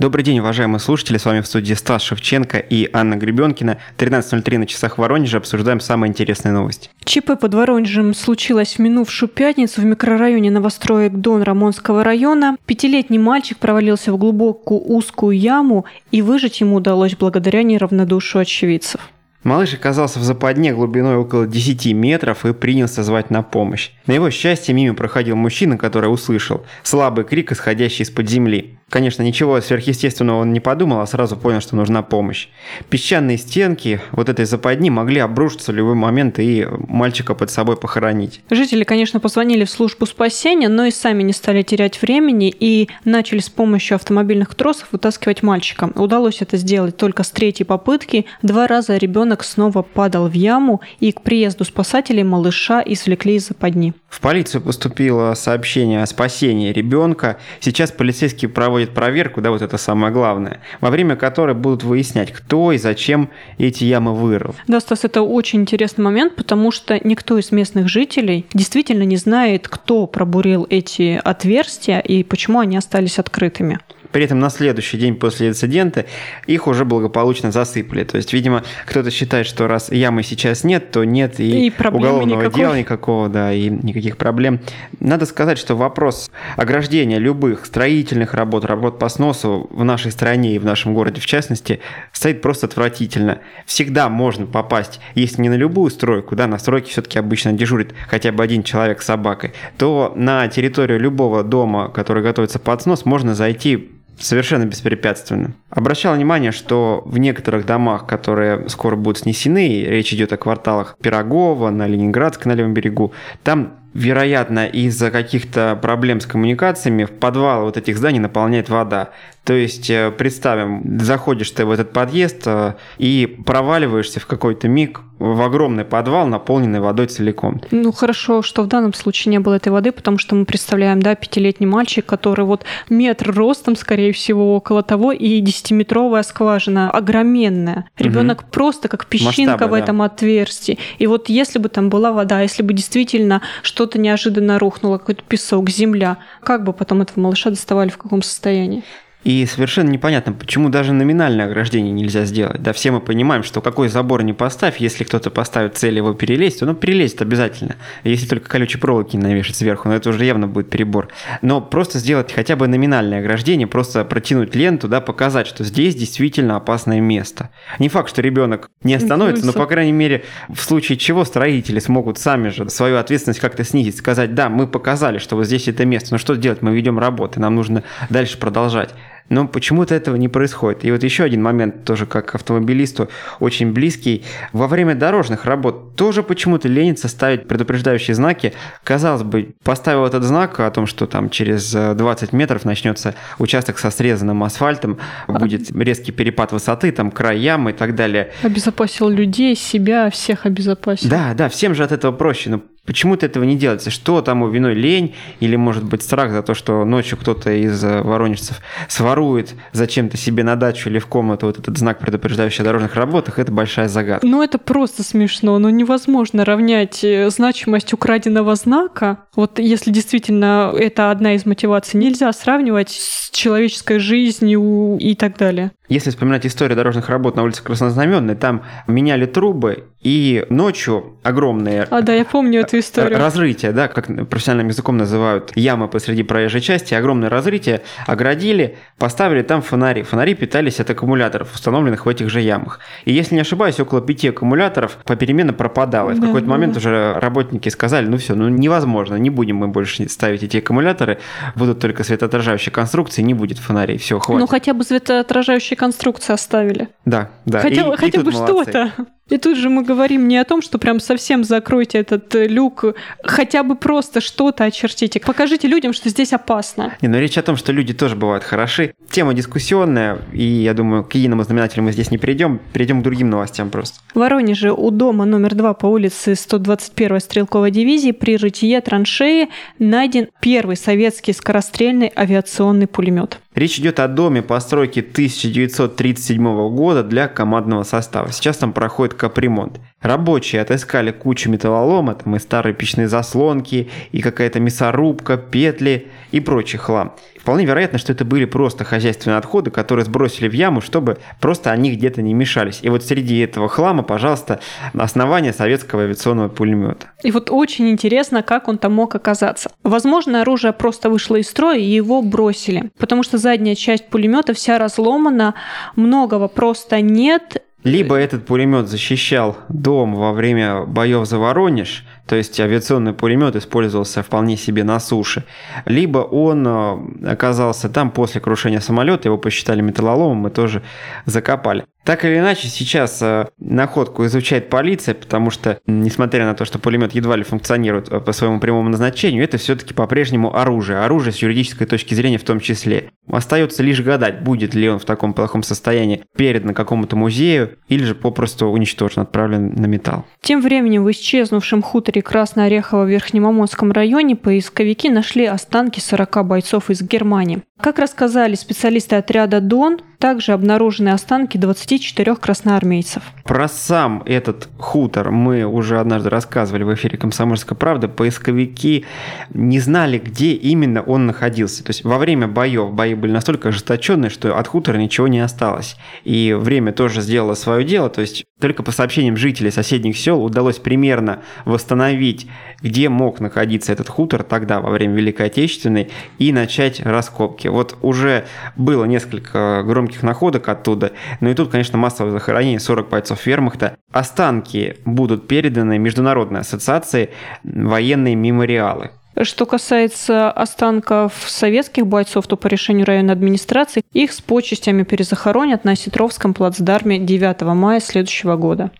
Добрый день, уважаемые слушатели. С вами в студии Стас Шевченко и Анна Гребенкина. 13.03 на часах Воронежа. Обсуждаем самые интересные новости. ЧП под Воронежем случилось в минувшую пятницу в микрорайоне новостроек Дон Рамонского района. Пятилетний мальчик провалился в глубокую узкую яму, и выжить ему удалось благодаря неравнодушию очевидцев. Малыш оказался в западне глубиной около 10 метров и принялся звать на помощь. На его счастье мимо проходил мужчина, который услышал слабый крик, исходящий из-под земли. Конечно, ничего сверхъестественного он не подумал, а сразу понял, что нужна помощь. Песчаные стенки вот этой западни могли обрушиться в любой момент и мальчика под собой похоронить. Жители, конечно, позвонили в службу спасения, но и сами не стали терять времени и начали с помощью автомобильных тросов вытаскивать мальчика. Удалось это сделать только с третьей попытки. Два раза ребенок снова падал в яму, и к приезду спасателей малыша извлекли из западни. В полицию поступило сообщение о спасении ребенка. Сейчас полицейские проводят проверку, да, вот это самое главное, во время которой будут выяснять, кто и зачем эти ямы вырыл. Да, Стас, это очень интересный момент, потому что никто из местных жителей действительно не знает, кто пробурил эти отверстия и почему они остались открытыми. При этом на следующий день после инцидента их уже благополучно засыпали. То есть, видимо, кто-то считает, что раз ямы сейчас нет, то нет и, и уголовного никакой. дела никакого, да, и никаких проблем. Надо сказать, что вопрос ограждения любых строительных работ, работ по сносу в нашей стране и в нашем городе в частности, стоит просто отвратительно. Всегда можно попасть, если не на любую стройку, да, на стройке все-таки обычно дежурит хотя бы один человек с собакой, то на территорию любого дома, который готовится под снос, можно зайти совершенно беспрепятственно. Обращал внимание, что в некоторых домах, которые скоро будут снесены, речь идет о кварталах Пирогова, на Ленинградской, на левом берегу, там вероятно, из-за каких-то проблем с коммуникациями в подвал вот этих зданий наполняет вода. То есть, э, представим, заходишь ты в этот подъезд э, и проваливаешься в какой-то миг в огромный подвал, наполненный водой целиком. Ну, хорошо, что в данном случае не было этой воды, потому что мы представляем, да, пятилетний мальчик, который вот метр ростом, скорее всего, около того, и десятиметровая скважина огроменная. Ребенок угу. просто как песчинка Масштабы, в этом да. отверстии. И вот если бы там была вода, если бы действительно что-то неожиданно рухнуло, какой-то песок, земля, как бы потом этого малыша доставали в каком состоянии? И совершенно непонятно, почему даже номинальное ограждение нельзя сделать. Да, все мы понимаем, что какой забор не поставь, если кто-то поставит цель его перелезть, он перелезет обязательно. Если только колючей проволоки не навешать сверху, но это уже явно будет перебор. Но просто сделать хотя бы номинальное ограждение, просто протянуть ленту, да, показать, что здесь действительно опасное место. Не факт, что ребенок не остановится, но, по крайней мере, в случае чего строители смогут сами же свою ответственность как-то снизить, сказать, да, мы показали, что вот здесь это место, но что делать, мы ведем работы, нам нужно дальше продолжать. Но почему-то этого не происходит. И вот еще один момент, тоже как автомобилисту, очень близкий. Во время дорожных работ тоже почему-то ленится ставить предупреждающие знаки. Казалось бы, поставил этот знак о том, что там через 20 метров начнется участок со срезанным асфальтом, будет резкий перепад высоты, там край ямы и так далее. Обезопасил людей, себя, всех обезопасил. Да, да, всем же от этого проще. Но Почему-то этого не делается. Что тому виной лень или, может быть, страх за то, что ночью кто-то из э, воронежцев сворует зачем-то себе на дачу или в комнату вот этот знак, предупреждающий о дорожных работах, это большая загадка. Ну, это просто смешно. Но невозможно равнять э, значимость украденного знака. Вот если действительно это одна из мотиваций, нельзя сравнивать с человеческой жизнью и так далее. Если вспоминать историю дорожных работ на улице Краснознаменной, там меняли трубы, и ночью огромные... А, да, я помню эту историю. Разрытия, да, как профессиональным языком называют ямы посреди проезжей части, огромное разрытие, оградили, поставили там фонари. Фонари питались от аккумуляторов, установленных в этих же ямах. И если не ошибаюсь, около пяти аккумуляторов попеременно пропадало. И в да, какой-то да, момент да. уже работники сказали, ну все, ну невозможно, не будем мы больше ставить эти аккумуляторы, будут только светоотражающие конструкции, не будет фонарей, все, хватит. Ну хотя бы светоотражающие конструкции оставили. Да, да. Хотя, и, хотя и бы что-то. И тут же мы говорим не о том, что прям совсем закройте этот э, люк, хотя бы просто что-то очертите. Покажите людям, что здесь опасно. Не, но речь о том, что люди тоже бывают хороши. Тема дискуссионная, и я думаю, к единому знаменателю мы здесь не придем, перейдем к другим новостям просто. В Воронеже у дома номер два по улице 121 стрелковой дивизии при рытье траншеи найден первый советский скорострельный авиационный пулемет. Речь идет о доме постройки 1937 года для командного состава. Сейчас там проходит капремонт. Рабочие отыскали кучу металлолома, там и старые печные заслонки, и какая-то мясорубка, петли и прочий хлам. Вполне вероятно, что это были просто хозяйственные отходы, которые сбросили в яму, чтобы просто они где-то не мешались. И вот среди этого хлама, пожалуйста, основание советского авиационного пулемета. И вот очень интересно, как он там мог оказаться. Возможно, оружие просто вышло из строя и его бросили, потому что задняя часть пулемета вся разломана, многого просто нет, либо этот пулемет защищал дом во время боев за Воронеж, то есть авиационный пулемет использовался вполне себе на суше, либо он э, оказался там после крушения самолета, его посчитали металлоломом мы тоже закопали. Так или иначе, сейчас э, находку изучает полиция, потому что, несмотря на то, что пулемет едва ли функционирует э, по своему прямому назначению, это все-таки по-прежнему оружие. Оружие с юридической точки зрения в том числе. Остается лишь гадать, будет ли он в таком плохом состоянии передан какому-то музею или же попросту уничтожен, отправлен на металл. Тем временем в исчезнувшем хуторе Красноорехово в Верхнемамонском районе поисковики нашли останки 40 бойцов из Германии. Как рассказали специалисты отряда «Дон», также обнаружены останки 24 красноармейцев. Про сам этот хутор мы уже однажды рассказывали в эфире «Комсомольская правда». Поисковики не знали, где именно он находился. То есть во время боев бои были настолько ожесточенные, что от хутора ничего не осталось. И время тоже сделало свое дело. То есть только по сообщениям жителей соседних сел удалось примерно восстановить, где мог находиться этот хутор тогда, во время Великой Отечественной, и начать раскопки. Вот уже было несколько громких находок оттуда, но и тут, конечно, массовое захоронение 40 бойцов вермахта. Останки будут переданы Международной ассоциации военные мемориалы. Что касается останков советских бойцов, то по решению районной администрации их с почестями перезахоронят на Сетровском плацдарме 9 мая следующего года.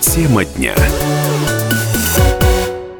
Тема дня.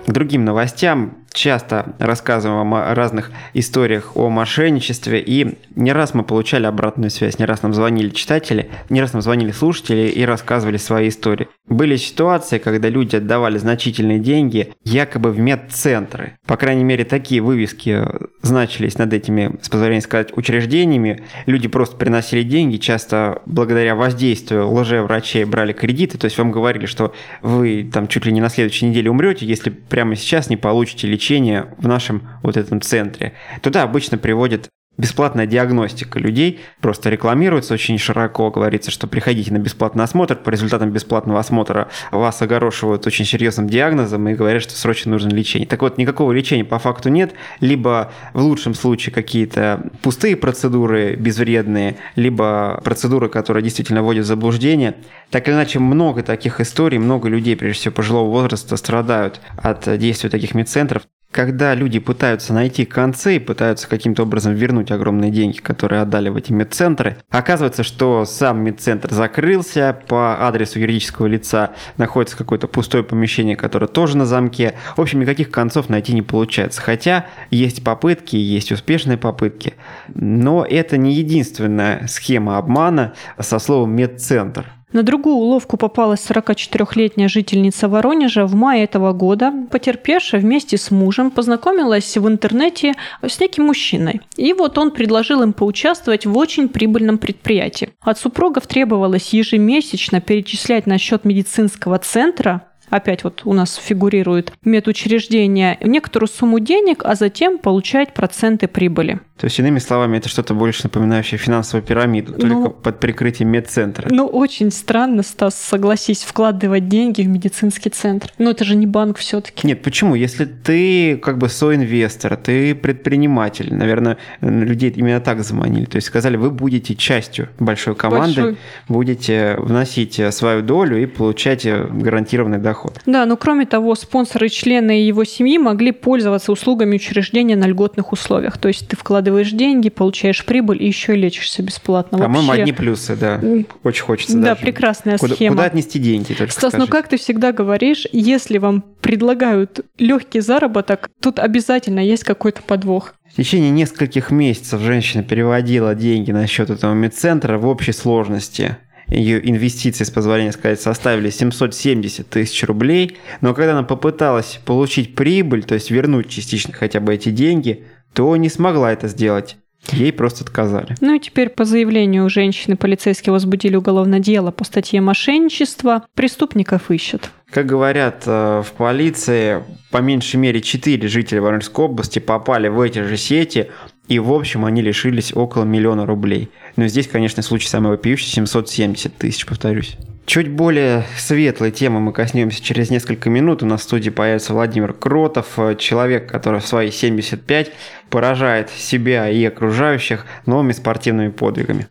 К другим новостям часто рассказываем о разных историях о мошенничестве, и не раз мы получали обратную связь, не раз нам звонили читатели, не раз нам звонили слушатели и рассказывали свои истории. Были ситуации, когда люди отдавали значительные деньги якобы в медцентры. По крайней мере, такие вывески значились над этими, с позволения сказать, учреждениями. Люди просто приносили деньги, часто благодаря воздействию лжеврачей брали кредиты, то есть вам говорили, что вы там чуть ли не на следующей неделе умрете, если прямо сейчас не получите лечение в нашем вот этом центре. Туда обычно приводят бесплатная диагностика людей просто рекламируется очень широко, говорится, что приходите на бесплатный осмотр, по результатам бесплатного осмотра вас огорошивают очень серьезным диагнозом и говорят, что срочно нужно лечение. Так вот, никакого лечения по факту нет, либо в лучшем случае какие-то пустые процедуры безвредные, либо процедуры, которые действительно вводят в заблуждение. Так или иначе, много таких историй, много людей, прежде всего пожилого возраста, страдают от действия таких медцентров когда люди пытаются найти концы и пытаются каким-то образом вернуть огромные деньги, которые отдали в эти медцентры, оказывается, что сам медцентр закрылся, по адресу юридического лица находится какое-то пустое помещение, которое тоже на замке. В общем, никаких концов найти не получается. Хотя есть попытки, есть успешные попытки, но это не единственная схема обмана со словом медцентр. На другую уловку попалась 44-летняя жительница Воронежа. В мае этого года потерпевшая вместе с мужем познакомилась в интернете с неким мужчиной. И вот он предложил им поучаствовать в очень прибыльном предприятии. От супругов требовалось ежемесячно перечислять на счет медицинского центра опять вот у нас фигурирует медучреждение, некоторую сумму денег, а затем получать проценты прибыли. То есть, иными словами, это что-то больше напоминающее финансовую пирамиду, ну, только под прикрытием медцентра. Ну, очень странно, Стас, согласись, вкладывать деньги в медицинский центр. Но это же не банк все таки Нет, почему? Если ты как бы соинвестор, ты предприниматель, наверное, людей именно так заманили. То есть сказали, вы будете частью большой команды, большой. будете вносить свою долю и получать гарантированный доход. Да, но кроме того, спонсоры члены его семьи могли пользоваться услугами учреждения на льготных условиях. То есть ты вкладываешь деньги, получаешь прибыль и еще и лечишься бесплатно. По-моему, одни плюсы, да. Очень хочется Да, даже. прекрасная куда, схема. Куда отнести деньги? Только Стас, ну скажи. ну как ты всегда говоришь, если вам предлагают легкий заработок, тут обязательно есть какой-то подвох. В течение нескольких месяцев женщина переводила деньги на счет этого медцентра в общей сложности ее инвестиции, с позволения сказать, составили 770 тысяч рублей, но когда она попыталась получить прибыль, то есть вернуть частично хотя бы эти деньги, то не смогла это сделать. Ей просто отказали. Ну и теперь по заявлению женщины полицейские возбудили уголовное дело по статье мошенничества. Преступников ищут. Как говорят э, в полиции, по меньшей мере 4 жителя Воронежской области попали в эти же сети, и в общем они лишились около миллиона рублей. Но здесь, конечно, случай самый вопиющий, 770 тысяч, повторюсь. Чуть более светлой темы мы коснемся через несколько минут. У нас в студии появится Владимир Кротов, э, человек, который в свои 75 поражает себя и окружающих новыми спортивными подвигами.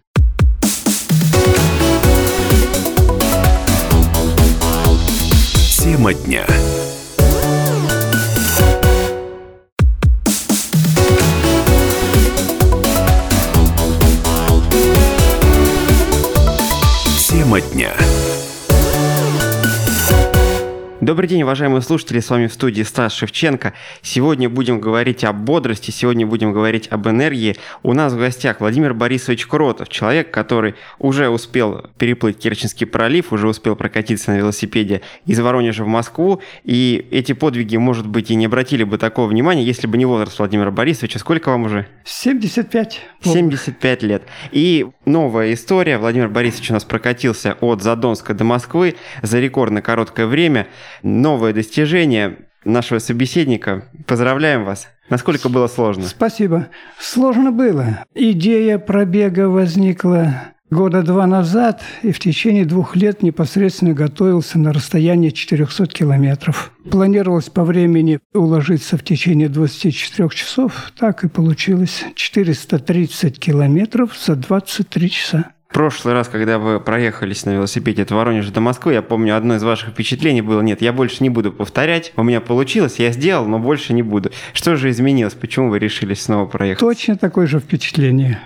Тема дня. Добрый день, уважаемые слушатели, с вами в студии Стас Шевченко. Сегодня будем говорить о бодрости, сегодня будем говорить об энергии. У нас в гостях Владимир Борисович Кротов, человек, который уже успел переплыть Керченский пролив, уже успел прокатиться на велосипеде из Воронежа в Москву, и эти подвиги, может быть, и не обратили бы такого внимания, если бы не возраст Владимира Борисовича. Сколько вам уже? 75. 75 лет. И новая история. Владимир Борисович у нас прокатился от Задонска до Москвы за рекордно короткое время – новое достижение нашего собеседника. Поздравляем вас. Насколько было сложно? Спасибо. Сложно было. Идея пробега возникла года два назад и в течение двух лет непосредственно готовился на расстоянии 400 километров. Планировалось по времени уложиться в течение 24 часов. Так и получилось. 430 километров за 23 часа прошлый раз, когда вы проехались на велосипеде от Воронежа до Москвы, я помню, одно из ваших впечатлений было, нет, я больше не буду повторять, у меня получилось, я сделал, но больше не буду. Что же изменилось? Почему вы решились снова проехать? Точно такое же впечатление.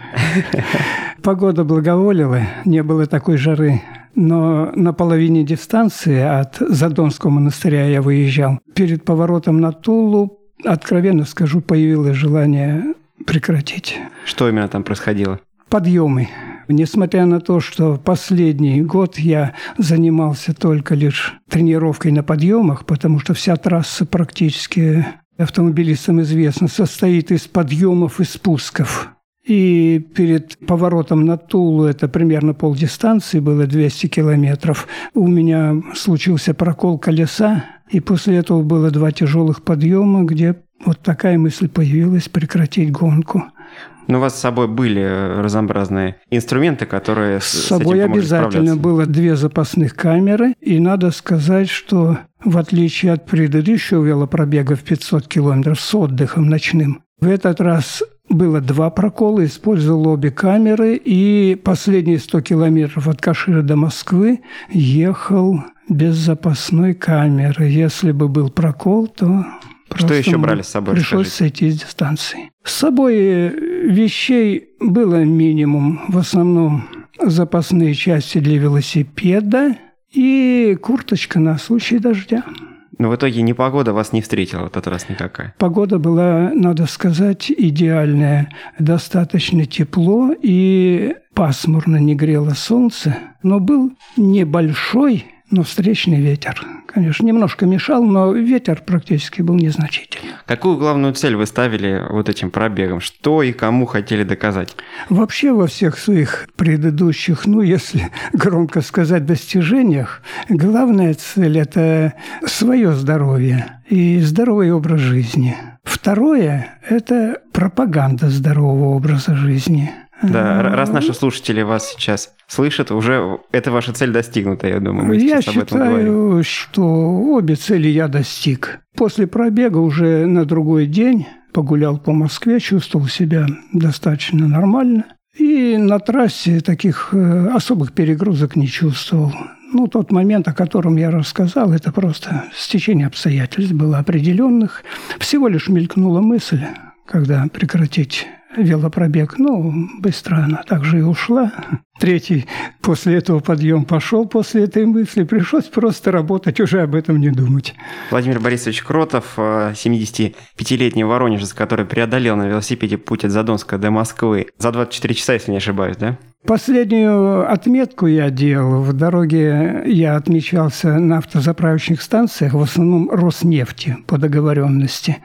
Погода благоволила, не было такой жары. Но на половине дистанции от Задонского монастыря я выезжал. Перед поворотом на Тулу, откровенно скажу, появилось желание прекратить. Что именно там происходило? Подъемы. Несмотря на то, что последний год я занимался только лишь тренировкой на подъемах, потому что вся трасса практически автомобилистам известно, состоит из подъемов и спусков. И перед поворотом на Тулу, это примерно полдистанции, было 200 километров, у меня случился прокол колеса, и после этого было два тяжелых подъема, где вот такая мысль появилась прекратить гонку. Но у вас с собой были разнообразные инструменты, которые с, с собой обязательно было две запасных камеры, и надо сказать, что в отличие от предыдущего велопробега в 500 километров с отдыхом ночным, в этот раз было два прокола, использовал обе камеры, и последние 100 километров от Кашира до Москвы ехал без запасной камеры. Если бы был прокол, то что еще брали с собой? Пришлось скажите? сойти с дистанции. С собой э, вещей было минимум. В основном запасные части для велосипеда и курточка на случай дождя. Но в итоге ни погода вас не встретила в этот раз никакая? Погода была, надо сказать, идеальная. Достаточно тепло и пасмурно не грело солнце, но был небольшой но встречный ветер, конечно, немножко мешал, но ветер практически был незначительный. Какую главную цель вы ставили вот этим пробегом? Что и кому хотели доказать? Вообще во всех своих предыдущих, ну, если громко сказать, достижениях, главная цель – это свое здоровье и здоровый образ жизни. Второе – это пропаганда здорового образа жизни – да, раз наши слушатели вас сейчас слышат, уже эта ваша цель достигнута, я думаю. Мы я сейчас считаю, об этом говорим. что обе цели я достиг. После пробега уже на другой день погулял по Москве, чувствовал себя достаточно нормально. И на трассе таких э, особых перегрузок не чувствовал. Ну, тот момент, о котором я рассказал, это просто стечение обстоятельств было определенных. Всего лишь мелькнула мысль, когда прекратить велопробег. Ну, быстро она также и ушла. Третий после этого подъем пошел после этой мысли. Пришлось просто работать, уже об этом не думать. Владимир Борисович Кротов, 75-летний э, воронежец, который преодолел на велосипеде путь от Задонска до Москвы за 24 часа, если не ошибаюсь, да? Последнюю отметку я делал. В дороге я отмечался на автозаправочных станциях, в основном Роснефти по договоренности.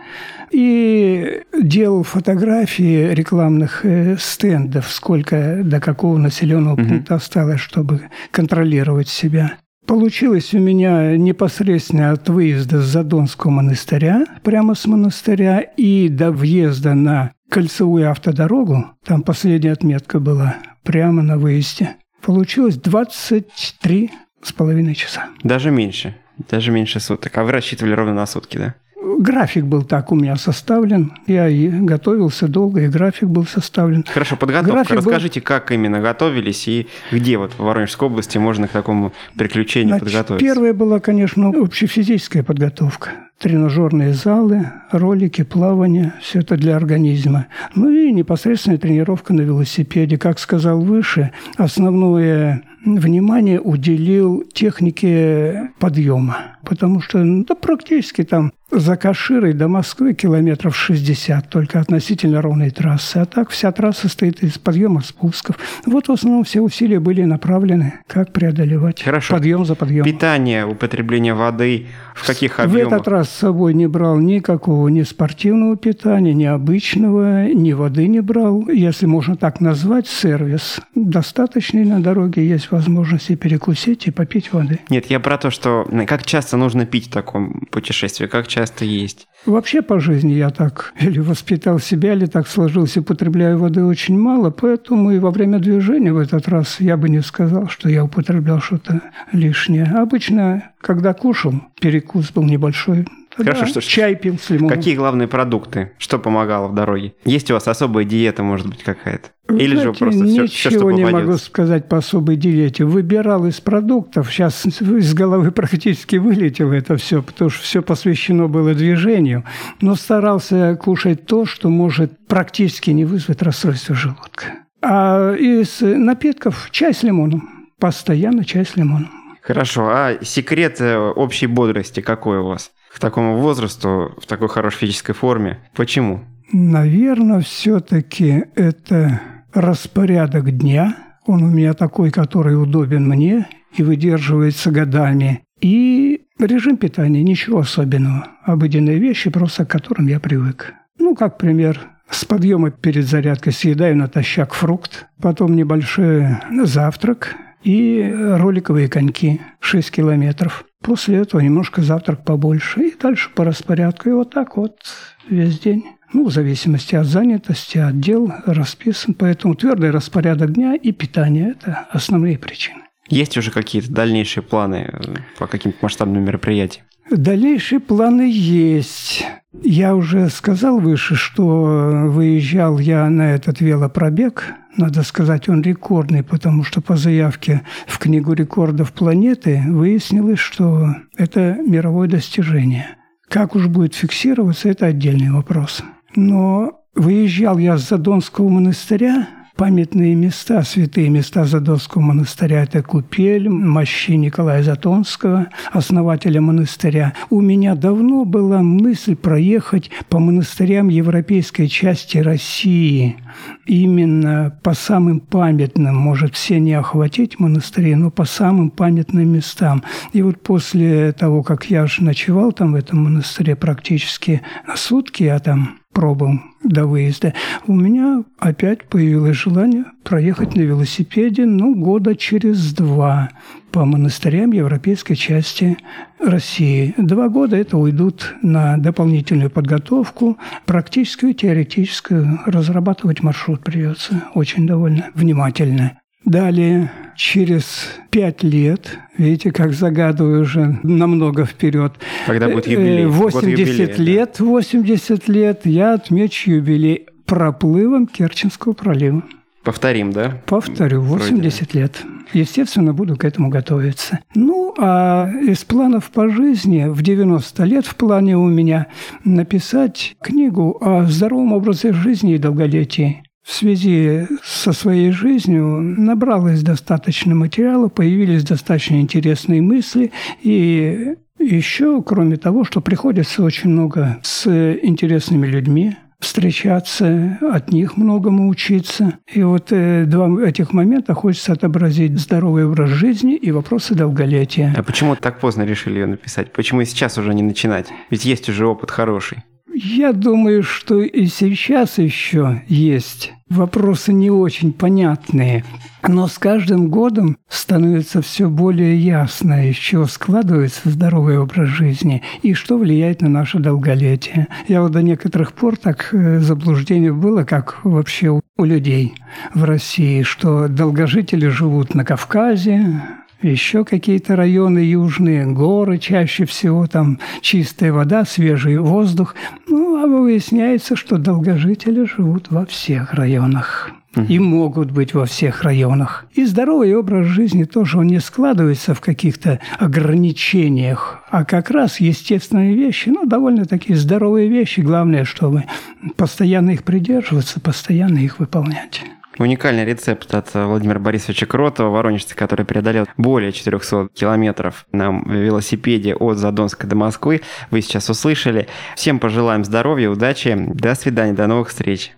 И делал фотографии рекламных э, стендов, сколько до какого населенного пункта осталось, чтобы контролировать себя. Получилось у меня непосредственно от выезда с Задонского монастыря, прямо с монастыря, и до въезда на кольцевую автодорогу, там последняя отметка была, прямо на выезде. Получилось 23 с половиной часа. Даже меньше. Даже меньше суток. А вы рассчитывали ровно на сутки, да? График был так у меня составлен. Я и готовился долго, и график был составлен. Хорошо, подготовка. График Расскажите, был... как именно готовились и где вот в Воронежской области можно к такому приключению Значит, подготовиться? Первая была, конечно, общефизическая подготовка тренажерные залы, ролики, плавание, все это для организма. Ну и непосредственная тренировка на велосипеде. Как сказал выше, основное внимание уделил технике подъема, потому что ну, да, практически там за Каширой до Москвы километров 60, только относительно ровной трассы. А так вся трасса стоит из подъемов, спусков. Вот в основном все усилия были направлены, как преодолевать Хорошо. подъем за подъемом. Питание, употребление воды, в каких объемах? В этот раз с собой не брал никакого ни спортивного питания, ни обычного, ни воды не брал. Если можно так назвать, сервис достаточный на дороге, есть возможность и перекусить, и попить воды. Нет, я про то, что как часто нужно пить в таком путешествии, как часто есть. Вообще по жизни я так или воспитал себя, или так сложился, употребляю воды очень мало, поэтому и во время движения в этот раз я бы не сказал, что я употреблял что-то лишнее. Обычно, когда кушал, перекус был небольшой, Хорошо, да, что чай пил с лимоном. Какие главные продукты? Что помогало в дороге? Есть у вас особая диета, может быть, какая-то? Или Знаете, же просто ничего все, все, что не могу сказать по особой диете. Выбирал из продуктов. Сейчас из головы практически вылетело это все, потому что все посвящено было движению. Но старался кушать то, что может практически не вызвать расстройство желудка. А из напитков чай с лимоном. Постоянно чай с лимоном. Хорошо. А секрет э, общей бодрости какой у вас? К такому возрасту, в такой хорошей физической форме. Почему? Наверное, все-таки это распорядок дня. Он у меня такой, который удобен мне и выдерживается годами. И режим питания, ничего особенного. Обыденные вещи, просто к которым я привык. Ну, как пример, с подъема перед зарядкой съедаю натощак фрукт, потом небольшой завтрак и роликовые коньки 6 километров. После этого немножко завтрак побольше и дальше по распорядку. И вот так вот весь день. Ну, в зависимости от занятости, от дел расписан. Поэтому твердый распорядок дня и питание – это основные причины. Есть уже какие-то дальнейшие планы э, по каким-то масштабным мероприятиям? Дальнейшие планы есть. Я уже сказал выше, что выезжал я на этот велопробег. Надо сказать, он рекордный, потому что по заявке в Книгу рекордов планеты выяснилось, что это мировое достижение. Как уж будет фиксироваться, это отдельный вопрос. Но выезжал я с Задонского монастыря, памятные места, святые места Задонского монастыря. Это Купель, мощи Николая Затонского, основателя монастыря. У меня давно была мысль проехать по монастырям европейской части России. Именно по самым памятным, может, все не охватить монастыри, но по самым памятным местам. И вот после того, как я же ночевал там в этом монастыре практически сутки, я там пробам до выезда, у меня опять появилось желание проехать на велосипеде, ну, года через два по монастырям европейской части России. Два года это уйдут на дополнительную подготовку, практическую, теоретическую. Разрабатывать маршрут придется очень довольно внимательно. Далее, через пять лет, видите, как загадываю уже намного вперед. Когда будет юбилей? 80 юбилея, лет, да. 80 лет я отмечу юбилей проплывом Керченского пролива. Повторим, да? Повторю, 80 Вроде. лет. Естественно, буду к этому готовиться. Ну, а из планов по жизни в 90 лет в плане у меня написать книгу о здоровом образе жизни и долголетии в связи со своей жизнью набралось достаточно материала, появились достаточно интересные мысли, и еще, кроме того, что приходится очень много с интересными людьми, встречаться, от них многому учиться. И вот э, два этих момента хочется отобразить здоровый образ жизни и вопросы долголетия. А почему так поздно решили ее написать? Почему сейчас уже не начинать? Ведь есть уже опыт хороший. Я думаю, что и сейчас еще есть вопросы не очень понятные, но с каждым годом становится все более ясно, из чего складывается здоровый образ жизни и что влияет на наше долголетие. Я вот до некоторых пор так э, заблуждение было, как вообще у людей в России, что долгожители живут на Кавказе, еще какие-то районы южные, горы чаще всего, там чистая вода, свежий воздух. Ну, а выясняется, что долгожители живут во всех районах и могут быть во всех районах. И здоровый образ жизни тоже он не складывается в каких-то ограничениях, а как раз естественные вещи, ну, довольно такие здоровые вещи. Главное, чтобы постоянно их придерживаться, постоянно их выполнять. Уникальный рецепт от Владимира Борисовича Кротова, воронежца, который преодолел более 400 километров на велосипеде от Задонска до Москвы. Вы сейчас услышали. Всем пожелаем здоровья, удачи. До свидания, до новых встреч.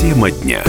Тема дня.